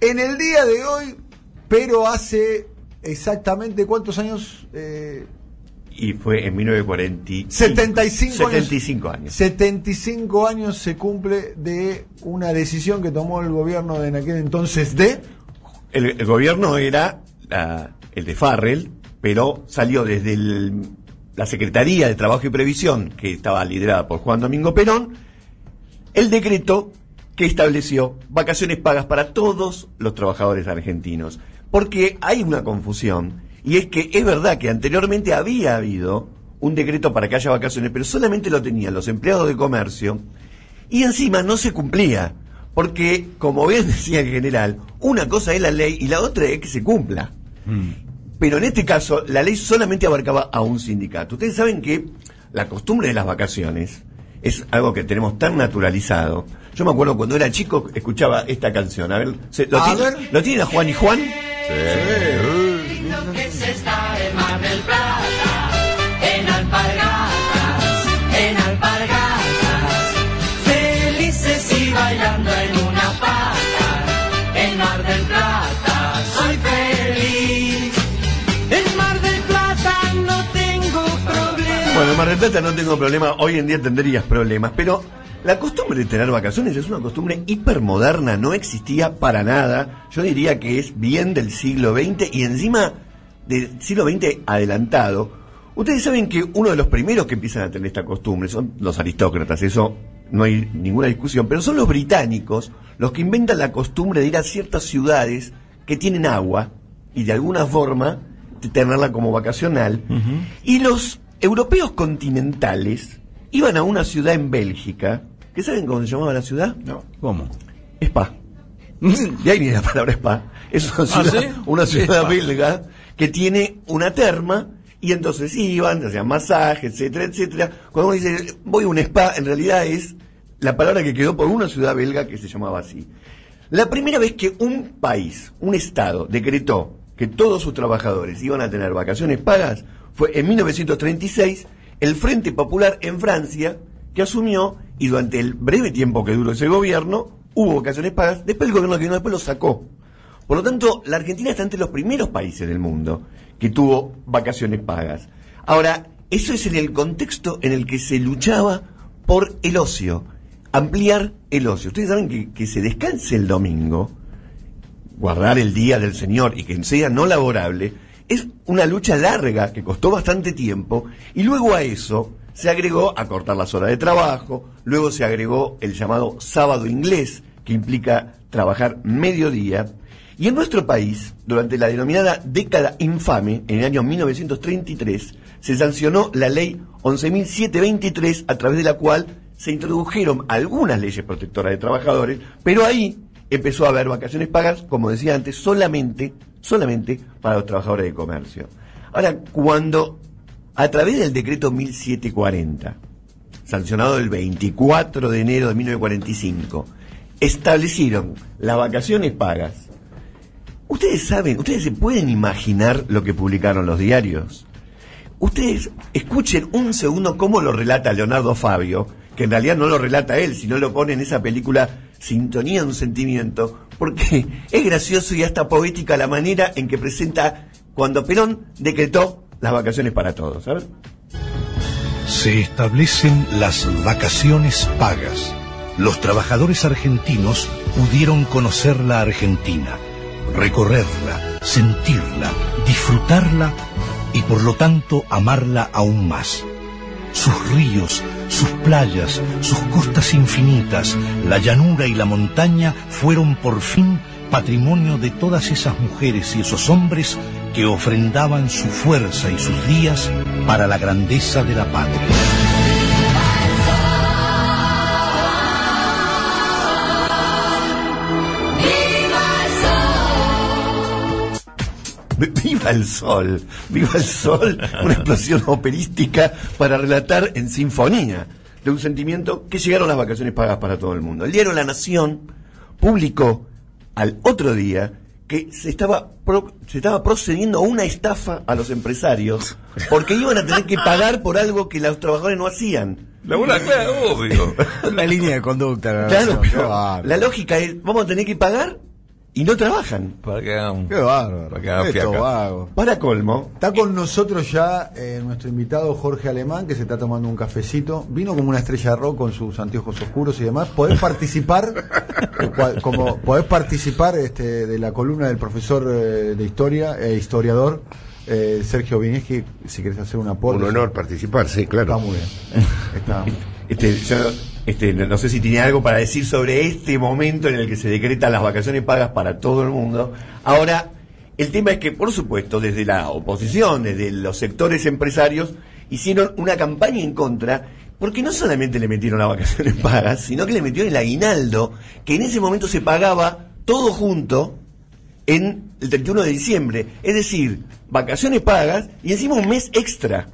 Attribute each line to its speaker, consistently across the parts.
Speaker 1: En el día de hoy, pero hace exactamente cuántos años... Eh,
Speaker 2: y fue en 1940.
Speaker 1: 75,
Speaker 2: 75 años.
Speaker 1: 75 años se cumple de una decisión que tomó el gobierno de en aquel entonces de...
Speaker 2: El, gobierno era el de Farrell, pero salió desde la Secretaría de Trabajo y Previsión, que estaba liderada por Juan Domingo Perón, el decreto que estableció vacaciones pagas para todos los trabajadores argentinos. Porque hay una confusión y es que es verdad que anteriormente había habido un decreto para que haya vacaciones, pero solamente lo tenían los empleados de comercio y encima no se cumplía. Porque, como bien decía el general, una cosa es la ley y la otra es que se cumpla. Mm. Pero en este caso, la ley solamente abarcaba a un sindicato. Ustedes saben que la costumbre de las vacaciones es algo que tenemos tan naturalizado. Yo me acuerdo cuando era chico, escuchaba esta canción. A ver, ¿lo, tiene, ¿lo a Juan y Juan? Sí
Speaker 3: que Mar del Plata no tengo problema,
Speaker 2: hoy en día tendrías problemas, pero la costumbre de tener vacaciones es una costumbre hipermoderna, no existía para nada. Yo diría que es bien del siglo XX y encima del siglo XX adelantado, ustedes saben que uno de los primeros que empiezan a tener esta costumbre son los aristócratas, eso no hay ninguna discusión, pero son los británicos los que inventan la costumbre de ir a ciertas ciudades que tienen agua y de alguna forma tenerla como vacacional. Y los europeos continentales iban a una ciudad en Bélgica, ¿qué saben cómo se llamaba la ciudad?
Speaker 1: No. ¿Cómo?
Speaker 2: Spa. y ahí viene la palabra spa. Es una ¿Ah, una ciudad belga que tiene una terma y entonces iban, hacían masajes, etcétera, etcétera. Cuando uno dice voy a un spa, en realidad es la palabra que quedó por una ciudad belga que se llamaba así. La primera vez que un país, un estado, decretó que todos sus trabajadores iban a tener vacaciones pagas fue en 1936 el Frente Popular en Francia que asumió y durante el breve tiempo que duró ese gobierno hubo vacaciones pagas, después el gobierno que después lo sacó. Por lo tanto, la Argentina está entre los primeros países del mundo que tuvo vacaciones pagas. Ahora, eso es en el contexto en el que se luchaba por el ocio, ampliar el ocio. Ustedes saben que, que se descanse el domingo, guardar el día del Señor y que sea no laborable, es una lucha larga que costó bastante tiempo y luego a eso se agregó a cortar las horas de trabajo, luego se agregó el llamado sábado inglés, que implica trabajar mediodía, y en nuestro país, durante la denominada década infame, en el año 1933, se sancionó la ley 11.723, a través de la cual se introdujeron algunas leyes protectoras de trabajadores, pero ahí empezó a haber vacaciones pagas, como decía antes, solamente, solamente para los trabajadores de comercio. Ahora, cuando a través del decreto 1740, sancionado el 24 de enero de 1945, establecieron las vacaciones pagas Ustedes saben, ustedes se pueden imaginar lo que publicaron los diarios. Ustedes escuchen un segundo cómo lo relata Leonardo Fabio, que en realidad no lo relata él, sino lo pone en esa película Sintonía de un sentimiento, porque es gracioso y hasta poética la manera en que presenta cuando Perón decretó las vacaciones para todos. ¿sabes?
Speaker 4: Se establecen las vacaciones pagas. Los trabajadores argentinos pudieron conocer la Argentina recorrerla, sentirla, disfrutarla y por lo tanto amarla aún más. Sus ríos, sus playas, sus costas infinitas, la llanura y la montaña fueron por fin patrimonio de todas esas mujeres y esos hombres que ofrendaban su fuerza y sus días para la grandeza de la patria.
Speaker 2: Viva el sol, viva el sol, una explosión operística para relatar en sinfonía de un sentimiento que llegaron las vacaciones pagas para todo el mundo. El diario La Nación publicó al otro día que se estaba, se estaba procediendo a una estafa a los empresarios porque iban a tener que pagar por algo que los trabajadores no hacían.
Speaker 1: La buena obvio. La línea de conducta.
Speaker 2: Claro, la lógica es, vamos a tener que pagar y no trabajan.
Speaker 5: Para que hagan,
Speaker 1: Qué bárbaro.
Speaker 5: para que hagan
Speaker 1: Esto
Speaker 5: fiaca.
Speaker 1: vago.
Speaker 2: Para colmo,
Speaker 1: Está con nosotros ya eh, nuestro invitado Jorge Alemán, que se está tomando un cafecito. Vino como una estrella de rock con sus anteojos oscuros y demás. Podés participar, eh, como podés participar este, de la columna del profesor eh, de historia e historiador eh, Sergio Vinieski, si querés hacer un aporte.
Speaker 6: Un honor participar, sí, claro.
Speaker 1: Está muy bien. Está-
Speaker 2: este, yo, este, no sé si tiene algo para decir sobre este momento en el que se decretan las vacaciones pagas para todo el mundo. Ahora, el tema es que, por supuesto, desde la oposición, desde los sectores empresarios, hicieron una campaña en contra, porque no solamente le metieron las vacaciones pagas, sino que le metieron el aguinaldo, que en ese momento se pagaba todo junto en el 31 de diciembre. Es decir, vacaciones pagas y encima un mes extra.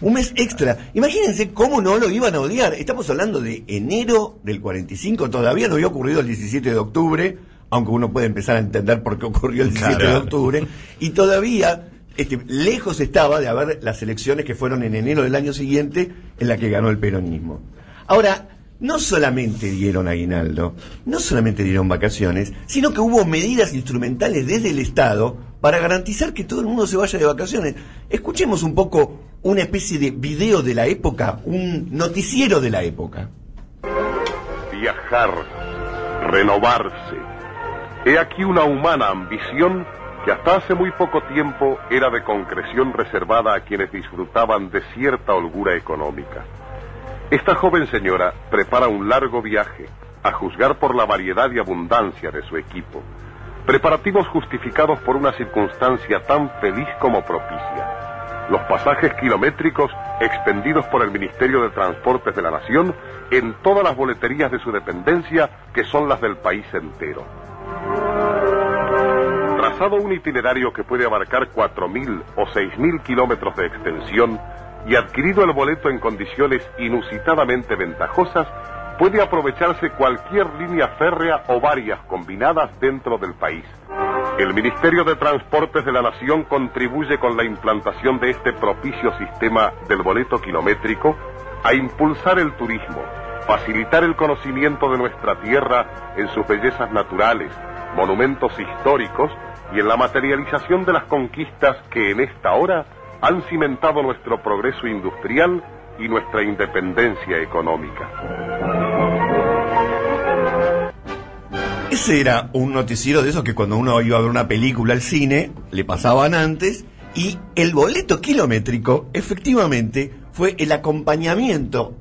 Speaker 2: Un mes extra. Imagínense cómo no lo iban a odiar. Estamos hablando de enero del 45, todavía no había ocurrido el 17 de octubre, aunque uno puede empezar a entender por qué ocurrió el 17 de octubre, y todavía este, lejos estaba de haber las elecciones que fueron en enero del año siguiente en la que ganó el peronismo. Ahora, no solamente dieron aguinaldo, no solamente dieron vacaciones, sino que hubo medidas instrumentales desde el Estado para garantizar que todo el mundo se vaya de vacaciones. Escuchemos un poco una especie de video de la época, un noticiero de la época.
Speaker 7: viajar, renovarse. He aquí una humana ambición que hasta hace muy poco tiempo era de concreción reservada a quienes disfrutaban de cierta holgura económica. Esta joven señora prepara un largo viaje, a juzgar por la variedad y abundancia de su equipo. Preparativos justificados por una circunstancia tan feliz como propicia. Los pasajes kilométricos expendidos por el Ministerio de Transportes de la Nación en todas las boleterías de su dependencia, que son las del país entero. Trazado un itinerario que puede abarcar 4.000 o 6.000 kilómetros de extensión y adquirido el boleto en condiciones inusitadamente ventajosas, puede aprovecharse cualquier línea férrea o varias combinadas dentro del país. El Ministerio de Transportes de la Nación contribuye con la implantación de este propicio sistema del boleto kilométrico a impulsar el turismo, facilitar el conocimiento de nuestra tierra en sus bellezas naturales, monumentos históricos y en la materialización de las conquistas que en esta hora han cimentado nuestro progreso industrial y nuestra independencia económica.
Speaker 2: Ese era un noticiero de esos que cuando uno iba a ver una película al cine, le pasaban antes, y el boleto kilométrico efectivamente fue el acompañamiento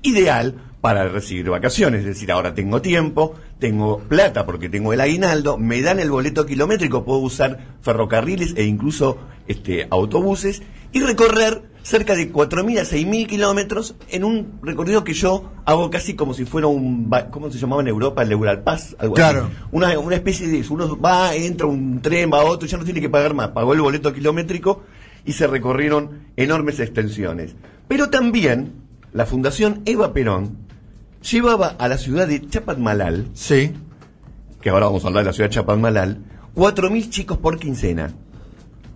Speaker 2: ideal para recibir vacaciones. Es decir, ahora tengo tiempo, tengo plata porque tengo el aguinaldo, me dan el boleto kilométrico, puedo usar ferrocarriles e incluso este, autobuses y recorrer cerca de 4.000 a 6.000 kilómetros en un recorrido que yo hago casi como si fuera un, ¿cómo se llamaba en Europa? El Euralpass, algo
Speaker 1: Claro.
Speaker 2: así. Una, una especie de eso. Uno va, entra un tren, va a otro, ya no tiene que pagar más. Pagó el boleto kilométrico y se recorrieron enormes extensiones. Pero también la Fundación Eva Perón llevaba a la ciudad de Chapadmalal,
Speaker 1: Sí.
Speaker 2: que ahora vamos a hablar de la ciudad de Chapadmalal, 4.000 chicos por quincena.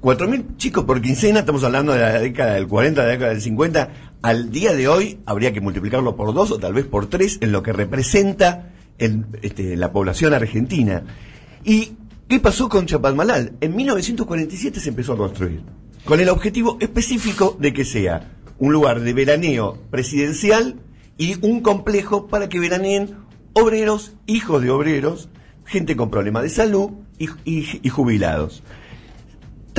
Speaker 2: 4.000 chicos por quincena, estamos hablando de la década del 40, de la década del 50. Al día de hoy habría que multiplicarlo por dos o tal vez por tres en lo que representa este, la población argentina. ¿Y qué pasó con Chapadmalal? En 1947 se empezó a construir, con el objetivo específico de que sea un lugar de veraneo presidencial y un complejo para que veraneen obreros, hijos de obreros, gente con problemas de salud y jubilados.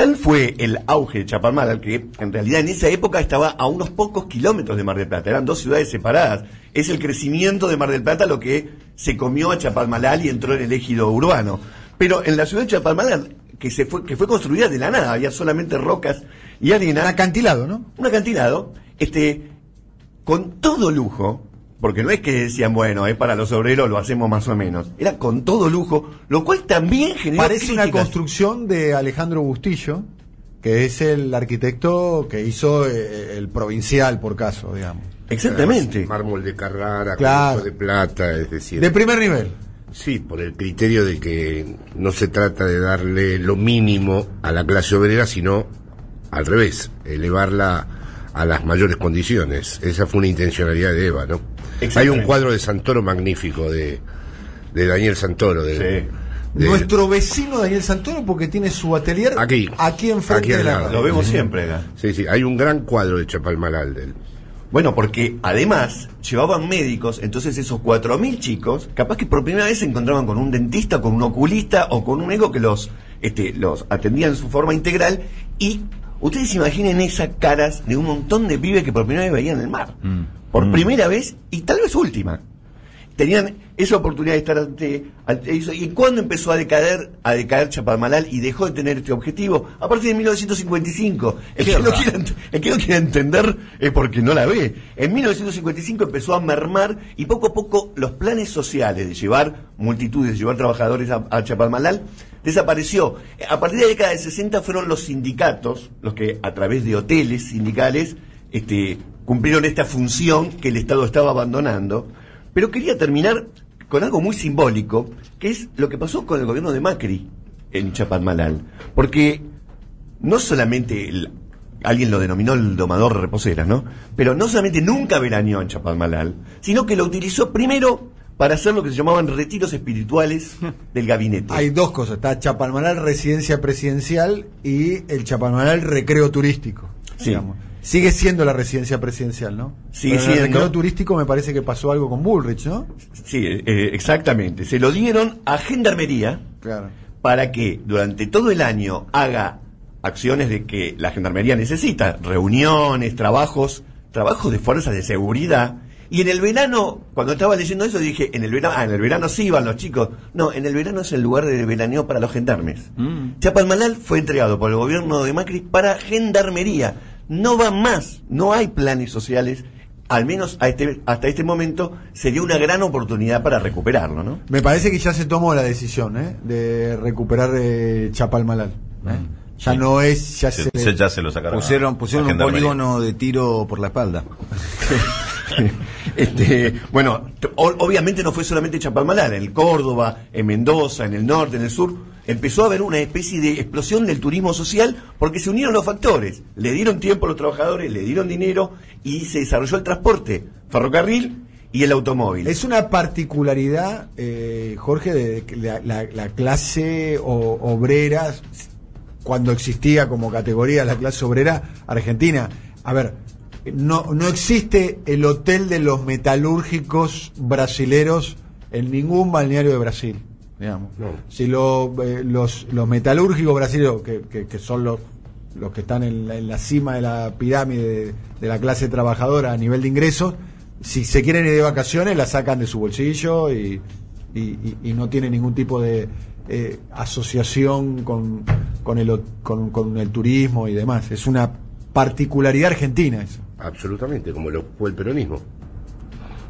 Speaker 2: Tal fue el auge de Chapadmalal que en realidad en esa época estaba a unos pocos kilómetros de Mar del Plata. Eran dos ciudades separadas. Es el crecimiento de Mar del Plata lo que se comió a Chapadmalal y entró en el ejido urbano. Pero en la ciudad de Chapadmalal, que, se fue, que fue construida de la nada, había solamente rocas y arena
Speaker 1: Un acantilado, ¿no?
Speaker 2: un acantilado, este, con todo lujo, porque no es que decían, bueno, es para los obreros, lo hacemos más o menos. Era con todo lujo, lo cual también generó
Speaker 1: Parece una construcción de Alejandro Bustillo, que es el arquitecto que hizo eh, el provincial, por caso, digamos.
Speaker 2: Exactamente.
Speaker 6: Mármol de Carrara,
Speaker 1: Claro.
Speaker 6: de plata, es decir.
Speaker 1: De primer nivel.
Speaker 6: Sí, por el criterio de que no se trata de darle lo mínimo a la clase obrera, sino al revés, elevarla a las mayores condiciones. Esa fue una intencionalidad de Eva, ¿no? Hay un cuadro de Santoro magnífico de, de Daniel Santoro, de,
Speaker 2: Sí.
Speaker 6: de-
Speaker 1: Nuestro vecino Daniel Santoro porque tiene su atelier
Speaker 6: Aquí.
Speaker 1: aquí enfrente
Speaker 6: Aquí
Speaker 1: de la radio.
Speaker 2: Lo vemos siempre acá.
Speaker 6: Sí, sí, hay un gran cuadro de Chapalmalal de él.
Speaker 2: Bueno, porque además llevaban médicos, entonces esos 4.000 chicos, capaz que por primera vez se encontraban con un dentista, con un oculista o con un médico que los, este, los atendía en su forma integral y ustedes imaginen esas caras de un montón de pibes que por primera vez veían el mar. Por primera vez y tal vez última. Tenían esa oportunidad de estar ante, ante eso. ¿Y cuándo empezó a decaer, a decaer Chapalmalal y dejó de tener este objetivo? A partir de 1955. El que, no quiera, ent- el que no quiera entender es porque no la ve. En 1955 empezó a mermar y poco a poco los planes sociales de llevar multitudes, de llevar trabajadores a, a Chapalmalal, desapareció. A partir de la década de 60 fueron los sindicatos los que a través de hoteles sindicales este, cumplieron esta función que el Estado estaba abandonando. Pero quería terminar con algo muy simbólico, que es lo que pasó con el gobierno de Macri en Chapalmalal. Porque no solamente alguien lo denominó el domador de reposeras, ¿no? Pero no solamente nunca veraneó en Chapalmalal, sino que lo utilizó primero para hacer lo que se llamaban retiros espirituales del gabinete.
Speaker 1: Hay dos cosas, está Chapalmalal residencia presidencial y el Chapalmalal recreo turístico.
Speaker 2: Sí.
Speaker 1: digamos. Sigue siendo la residencia presidencial, ¿no?
Speaker 2: Sigue
Speaker 1: Pero en el
Speaker 2: siendo.
Speaker 1: recreo turístico me parece que pasó algo con Bullrich, ¿no?
Speaker 2: Sí, eh, exactamente. Se lo dieron a Gendarmería
Speaker 1: Claro.
Speaker 2: para que durante todo el año haga acciones de que la gendarmería necesita, reuniones, trabajos, trabajos de fuerzas de seguridad. Y en el verano, cuando estaba leyendo eso, dije, en el verano, ah, en el verano sí van los chicos. No, en el verano es el lugar de veraneo para los gendarmes. Chapalmalal fue entregado por el gobierno de Macri para gendarmería. No va más, no hay planes sociales. Al menos a este, hasta este momento sería una gran oportunidad para recuperarlo, ¿no?
Speaker 1: Me parece que ya se tomó la decisión ¿eh? de recuperar eh, Chapalmalal. ¿eh? Ya
Speaker 5: Sí.
Speaker 1: no es, ya
Speaker 5: Se-
Speaker 1: se,
Speaker 5: se- ya se lo sacaron.
Speaker 8: Pusieron, pusieron un polígono de tiro por la espalda.
Speaker 2: este, bueno, obviamente no fue solamente Chapalmalal, en Córdoba, en Mendoza, en el norte, en el sur, empezó a haber una especie de explosión del turismo social porque se unieron los factores. Le dieron tiempo a los trabajadores, le dieron dinero y se desarrolló el transporte, ferrocarril y el automóvil.
Speaker 1: Es una particularidad, eh, Jorge, de la- la clase o- obrera, cuando existía como categoría la clase obrera argentina. A ver, no, no existe el hotel de los metalúrgicos brasileros en ningún balneario de Brasil. Digamos. Si lo, eh, los, los metalúrgicos brasileños, que, que- que son los, los que están en la, en la cima de la pirámide de, de la clase trabajadora a nivel de ingresos, si se quieren ir de vacaciones, la sacan de su bolsillo y, y- y- y no tiene ningún tipo de eh, asociación con, con, el, con el turismo y demás. Es una particularidad argentina eso.
Speaker 6: Absolutamente, como lo fue el peronismo.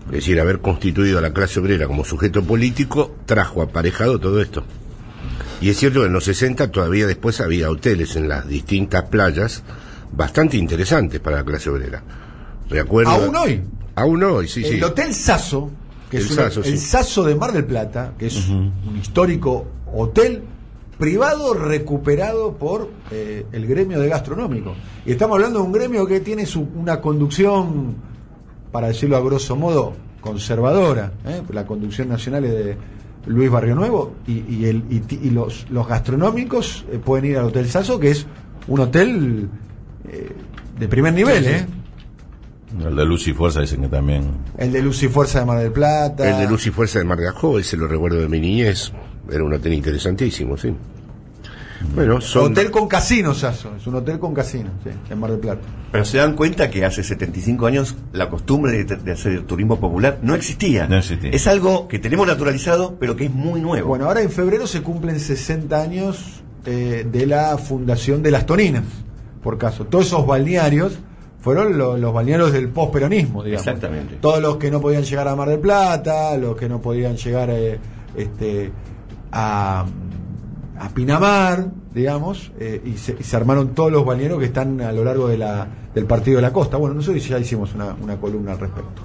Speaker 6: Es decir, haber constituido a la clase obrera como sujeto político trajo aparejado todo esto. Y es cierto que en los 60 todavía después había hoteles en las distintas playas bastante interesantes para la clase obrera. Recuerdo,
Speaker 1: Aún hoy.
Speaker 6: Aún hoy, sí, sí.
Speaker 1: el Hotel Sasso, que
Speaker 6: El
Speaker 1: es una-
Speaker 6: Sasso,
Speaker 1: el
Speaker 6: sí.
Speaker 1: Sasso de Mar del Plata, que es un histórico hotel privado recuperado por eh, el gremio de gastronómico. Y estamos hablando de un gremio que tiene su, una conducción, para decirlo a grosso modo, conservadora. ¿eh? La conducción nacional es de Luis Barrio Nuevo y, y el, y, y los, los gastronómicos eh, pueden ir al Hotel Sasso, que es un hotel eh, de primer nivel, ¿eh?
Speaker 5: El de Luz y Fuerza dicen que también.
Speaker 1: El de Luz y Fuerza de Mar del Plata.
Speaker 6: El de Luz y Fuerza de Mar de Ajó, ese lo recuerdo de mi niñez. Era un hotel interesantísimo, sí. Bueno, son...
Speaker 1: Hotel con casino, Sasso. Es un hotel con casino, sí, en Mar del Plata.
Speaker 2: Pero se dan cuenta que hace 75 años la costumbre de, de hacer turismo popular no existía.
Speaker 5: No existía.
Speaker 2: Es algo que tenemos naturalizado, pero que es muy nuevo.
Speaker 1: Bueno, ahora en febrero se cumplen 60 años eh, de la fundación de las Toninas, por caso. Todos esos balnearios fueron lo- los balnearios del posperonismo, digamos.
Speaker 2: Exactamente.
Speaker 1: Todos los que no podían llegar a Mar del Plata, los que no podían llegar eh, este, a, a Pinamar, digamos, eh, y, se, y se armaron todos los balnearios que están a lo largo de la, del partido de la costa. Bueno, nosotros ya hicimos una, una columna al respecto.